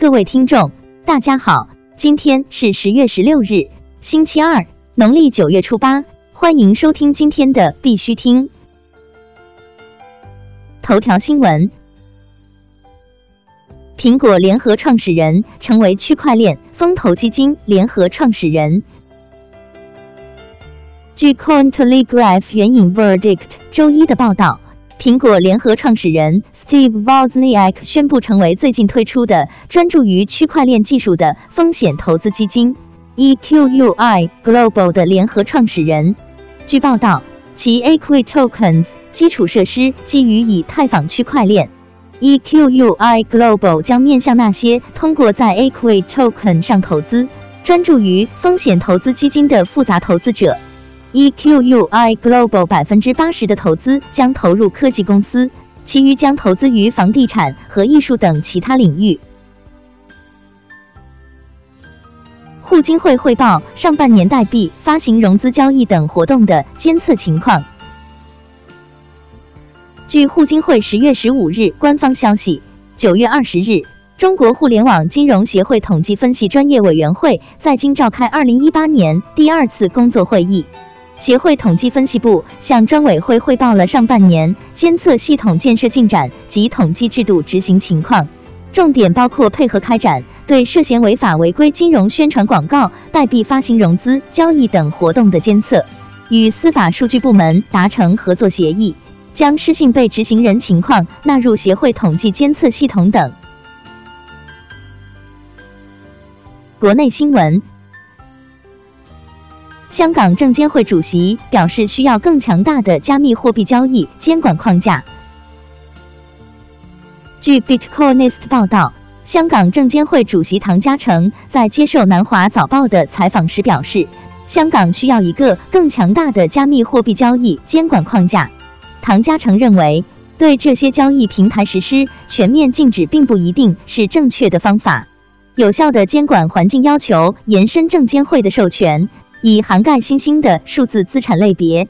各位听众，大家好，今天是十月十六日，星期二，农历九月初八，欢迎收听今天的必须听头条新闻。苹果联合创始人成为区块链风投基金联合创始人。据 Cointelegraph 援引 Verdict 周一的报道。苹果联合创始人 Steve Wozniak 宣布成为最近推出的专注于区块链技术的风险投资基金 EQUI Global 的联合创始人。据报道，其 Equi Tokens 基础设施基于以太坊区块链。EQUI Global 将面向那些通过在 Equi Token 上投资、专注于风险投资基金的复杂投资者。EQUI Global 百分之八十的投资将投入科技公司，其余将投资于房地产和艺术等其他领域。互金会汇报上半年代币发行、融资交易等活动的监测情况。据互金会十月十五日官方消息，九月二十日，中国互联网金融协会统计分析专业委员会在京召开二零一八年第二次工作会议。协会统计分析部向专委会汇报了上半年监测系统建设进展及统计制度执行情况，重点包括配合开展对涉嫌违法违规金融宣传广告、代币发行、融资交易等活动的监测，与司法数据部门达成合作协议，将失信被执行人情况纳入协会统计监测系统等。国内新闻。香港证监会主席表示，需要更强大的加密货币交易监管框架。据 Bitcoinist 报道，香港证监会主席唐家成在接受南华早报的采访时表示，香港需要一个更强大的加密货币交易监管框架。唐家成认为，对这些交易平台实施全面禁止并不一定是正确的方法。有效的监管环境要求延伸证监会的授权。以涵盖新兴的数字资产类别。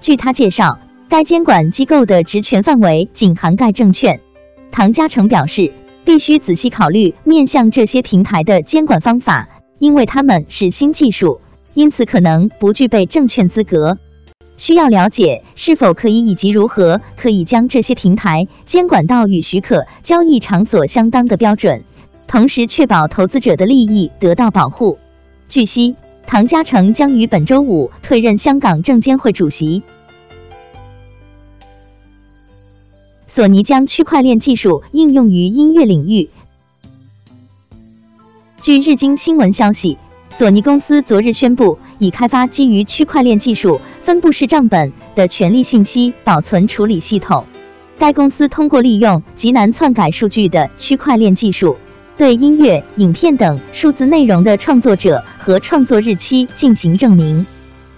据他介绍，该监管机构的职权范围仅涵盖证券。唐嘉成表示，必须仔细考虑面向这些平台的监管方法，因为他们是新技术，因此可能不具备证券资格。需要了解是否可以以及如何可以将这些平台监管到与许可交易场所相当的标准，同时确保投资者的利益得到保护。据悉。唐家成将于本周五退任香港证监会主席。索尼将区块链技术应用于音乐领域。据日经新闻消息，索尼公司昨日宣布，已开发基于区块链技术分布式账本的权利信息保存处理系统。该公司通过利用极难篡改数据的区块链技术。对音乐、影片等数字内容的创作者和创作日期进行证明。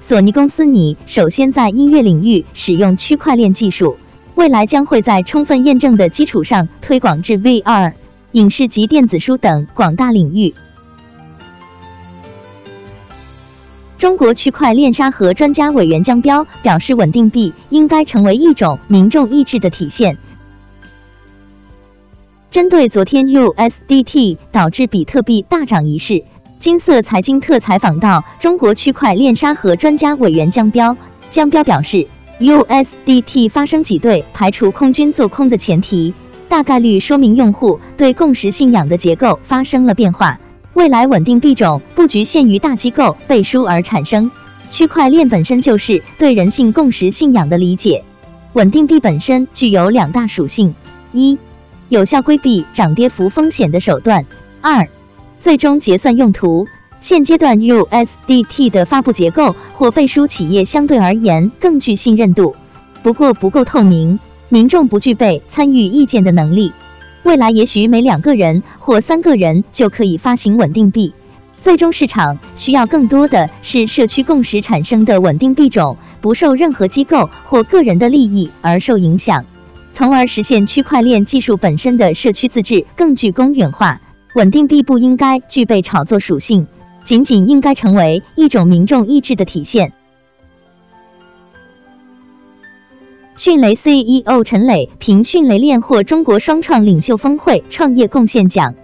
索尼公司拟首先在音乐领域使用区块链技术，未来将会在充分验证的基础上推广至 VR、影视及电子书等广大领域。中国区块链沙盒专家委员江彪表示，稳定币应该成为一种民众意志的体现。针对昨天 USDT 导致比特币大涨一事，金色财经特采访到中国区块链沙盒专家委员江彪。江彪表示，USDT 发生挤兑，排除空军做空的前提，大概率说明用户对共识信仰的结构发生了变化。未来稳定币种不局限于大机构背书而产生，区块链本身就是对人性共识信仰的理解。稳定币本身具有两大属性：一。有效规避涨跌幅风险的手段。二、最终结算用途。现阶段 USDT 的发布结构或背书企业相对而言更具信任度，不过不够透明，民众不具备参与意见的能力。未来也许每两个人或三个人就可以发行稳定币。最终市场需要更多的是社区共识产生的稳定币种，不受任何机构或个人的利益而受影响。从而实现区块链技术本身的社区自治更具公允化。稳定币不应该具备炒作属性，仅仅应该成为一种民众意志的体现。迅雷 CEO 陈磊凭迅雷链获中国双创领袖峰会创业贡献奖。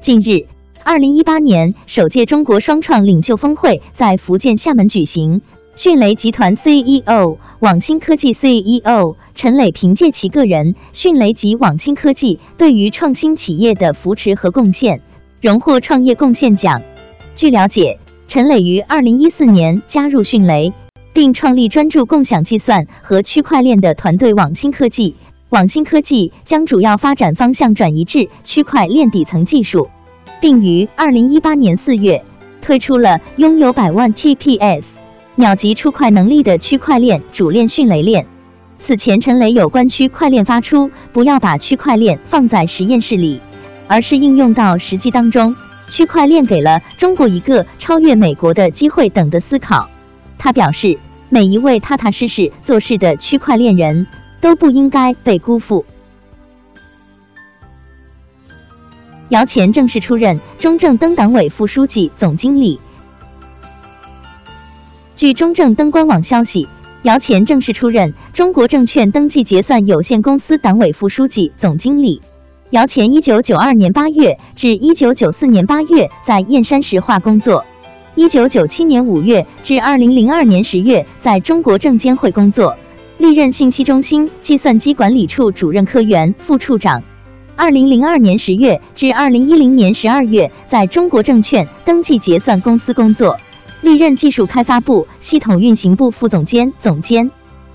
近日，二零一八年首届中国双创领袖峰会在福建厦门举行。迅雷集团 CEO、网新科技 CEO 陈磊凭借其个人迅雷及网新科技对于创新企业的扶持和贡献，荣获创业贡献奖。据了解，陈磊于二零一四年加入迅雷，并创立专注共享计算和区块链的团队网新科技。网新科技将主要发展方向转移至区块链底层技术，并于二零一八年四月推出了拥有百万 TPS。秒级出块能力的区块链主链迅雷链。此前陈雷有关区块链发出，不要把区块链放在实验室里，而是应用到实际当中。区块链给了中国一个超越美国的机会等的思考。他表示，每一位踏踏实实做事的区块链人都不应该被辜负。姚前正式出任中正登党委副书记、总经理。据中证灯官网消息，姚前正式出任中国证券登记结算有限公司党委副书记、总经理。姚前一九九二年八月至一九九四年八月在燕山石化工作，一九九七年五月至二零零二年十月在中国证监会工作，历任信息中心计算机管理处主任科员、副处长。二零零二年十月至二零一零年十二月在中国证券登记结算公司工作。历任技术开发部系统运行部副总监、总监。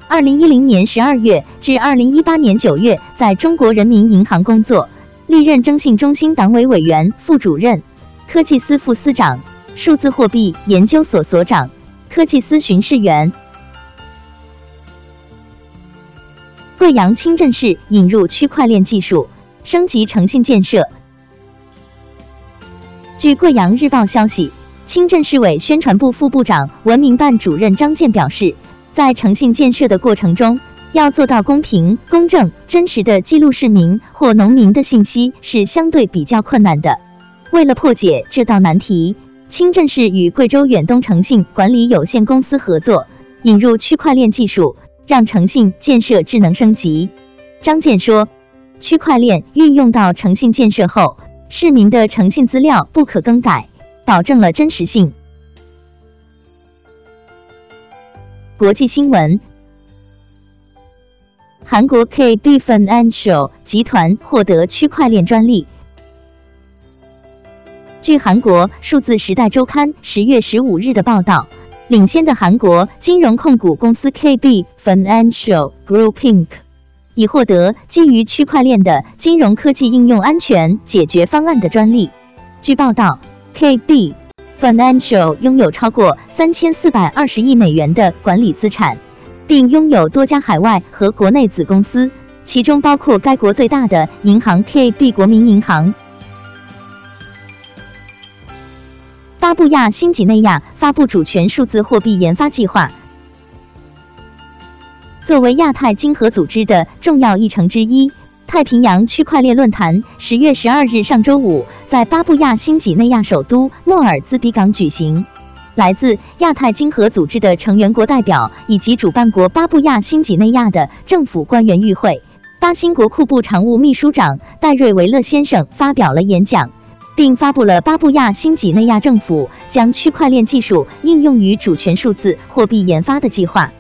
二零一零年十二月至二零一八年九月，在中国人民银行工作，历任征信中心党委委员、副主任、科技司副司长、数字货币研究所所长、科技司巡视员。贵阳清镇市引入区块链技术，升级诚信建设。据贵阳日报消息。清镇市委宣传部副部长、文明办主任张健表示，在诚信建设的过程中，要做到公平、公正、真实的记录市民或农民的信息是相对比较困难的。为了破解这道难题，清镇市与贵州远东诚信管理有限公司合作，引入区块链技术，让诚信建设智能升级。张健说，区块链运用到诚信建设后，市民的诚信资料不可更改。保证了真实性。国际新闻：韩国 KB Financial 集团获得区块链专利。据韩国数字时代周刊十月十五日的报道，领先的韩国金融控股公司 KB Financial Group Inc. 已获得基于区块链的金融科技应用安全解决方案的专利。据报道。KB Financial 拥有超过三千四百二十亿美元的管理资产，并拥有多家海外和国内子公司，其中包括该国最大的银行 KB 国民银行。巴布亚新几内亚发布主权数字货币研发计划，作为亚太经合组织的重要议程之一。太平洋区块链论坛十月十二日上周五在巴布亚新几内亚首都莫尔兹比港举行，来自亚太经合组织的成员国代表以及主办国巴布亚新几内亚的政府官员与会。巴新国库部常务秘书长戴瑞维勒先生发表了演讲，并发布了巴布亚新几内亚政府将区块链技术应用于主权数字货币研发的计划。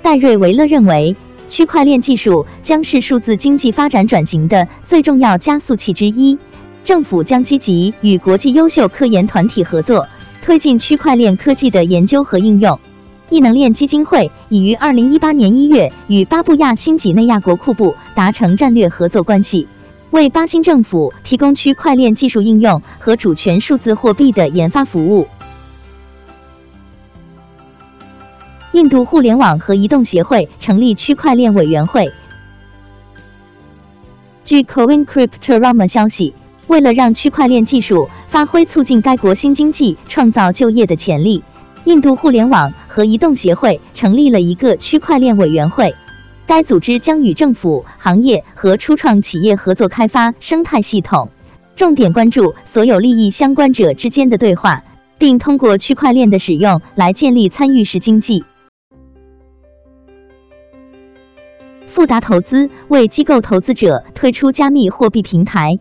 戴瑞维勒认为。区块链技术将是数字经济发展转型的最重要加速器之一。政府将积极与国际优秀科研团体合作，推进区块链科技的研究和应用。异能链基金会已于二零一八年一月与巴布亚新几内亚国库部达成战略合作关系，为巴新政府提供区块链技术应用和主权数字货币的研发服务。印度互联网和移动协会成立区块链委员会。据 CoinCryptorama 消息，为了让区块链技术发挥促进该国新经济、创造就业的潜力，印度互联网和移动协会成立了一个区块链委员会。该组织将与政府、行业和初创企业合作开发生态系统，重点关注所有利益相关者之间的对话，并通过区块链的使用来建立参与式经济。富达投资为机构投资者推出加密货币平台。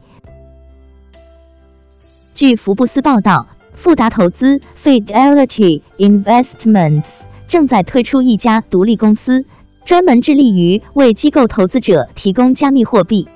据福布斯报道，富达投资 （Fidelity Investments） 正在推出一家独立公司，专门致力于为机构投资者提供加密货币。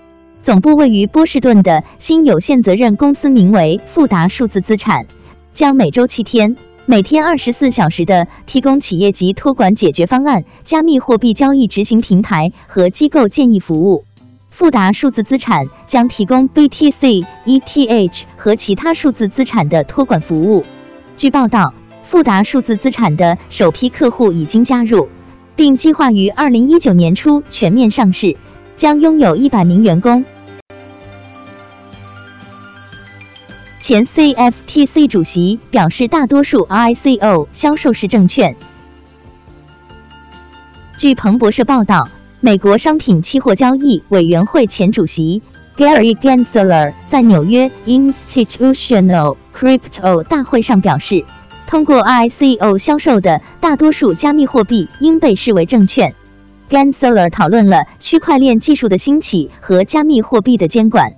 总部位于波士顿的新有限责任公司名为富达数字资产，将每周七天、每天二十四小时的提供企业级托管解决方案、加密货币交易执行平台和机构建议服务。富达数字资产将提供 BTC、ETH 和其他数字资产的托管服务。据报道，富达数字资产的首批客户已经加入，并计划于二零一九年初全面上市，将拥有一百名员工。前 CFTC 主席表示，大多数 ICO 销售是证券。据彭博社报道，美国商品期货交易委员会前主席 Gary Gensler 在纽约 Institutional Crypto 大会上表示，通过 ICO 销售的大多数加密货币应被视为证券。Gensler 讨论了区块链技术的兴起和加密货币的监管。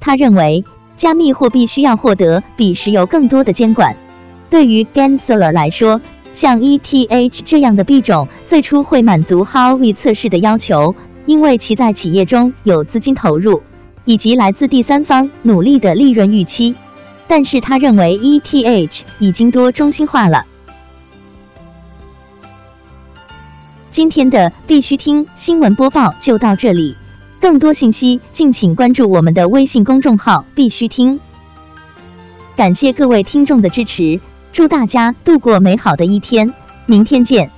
他认为。加密货币需要获得比石油更多的监管。对于 Gensler 来说，像 ETH 这样的币种最初会满足 Howey 测试的要求，因为其在企业中有资金投入以及来自第三方努力的利润预期。但是他认为 ETH 已经多中心化了。今天的必须听新闻播报就到这里。更多信息，敬请关注我们的微信公众号“必须听”。感谢各位听众的支持，祝大家度过美好的一天，明天见。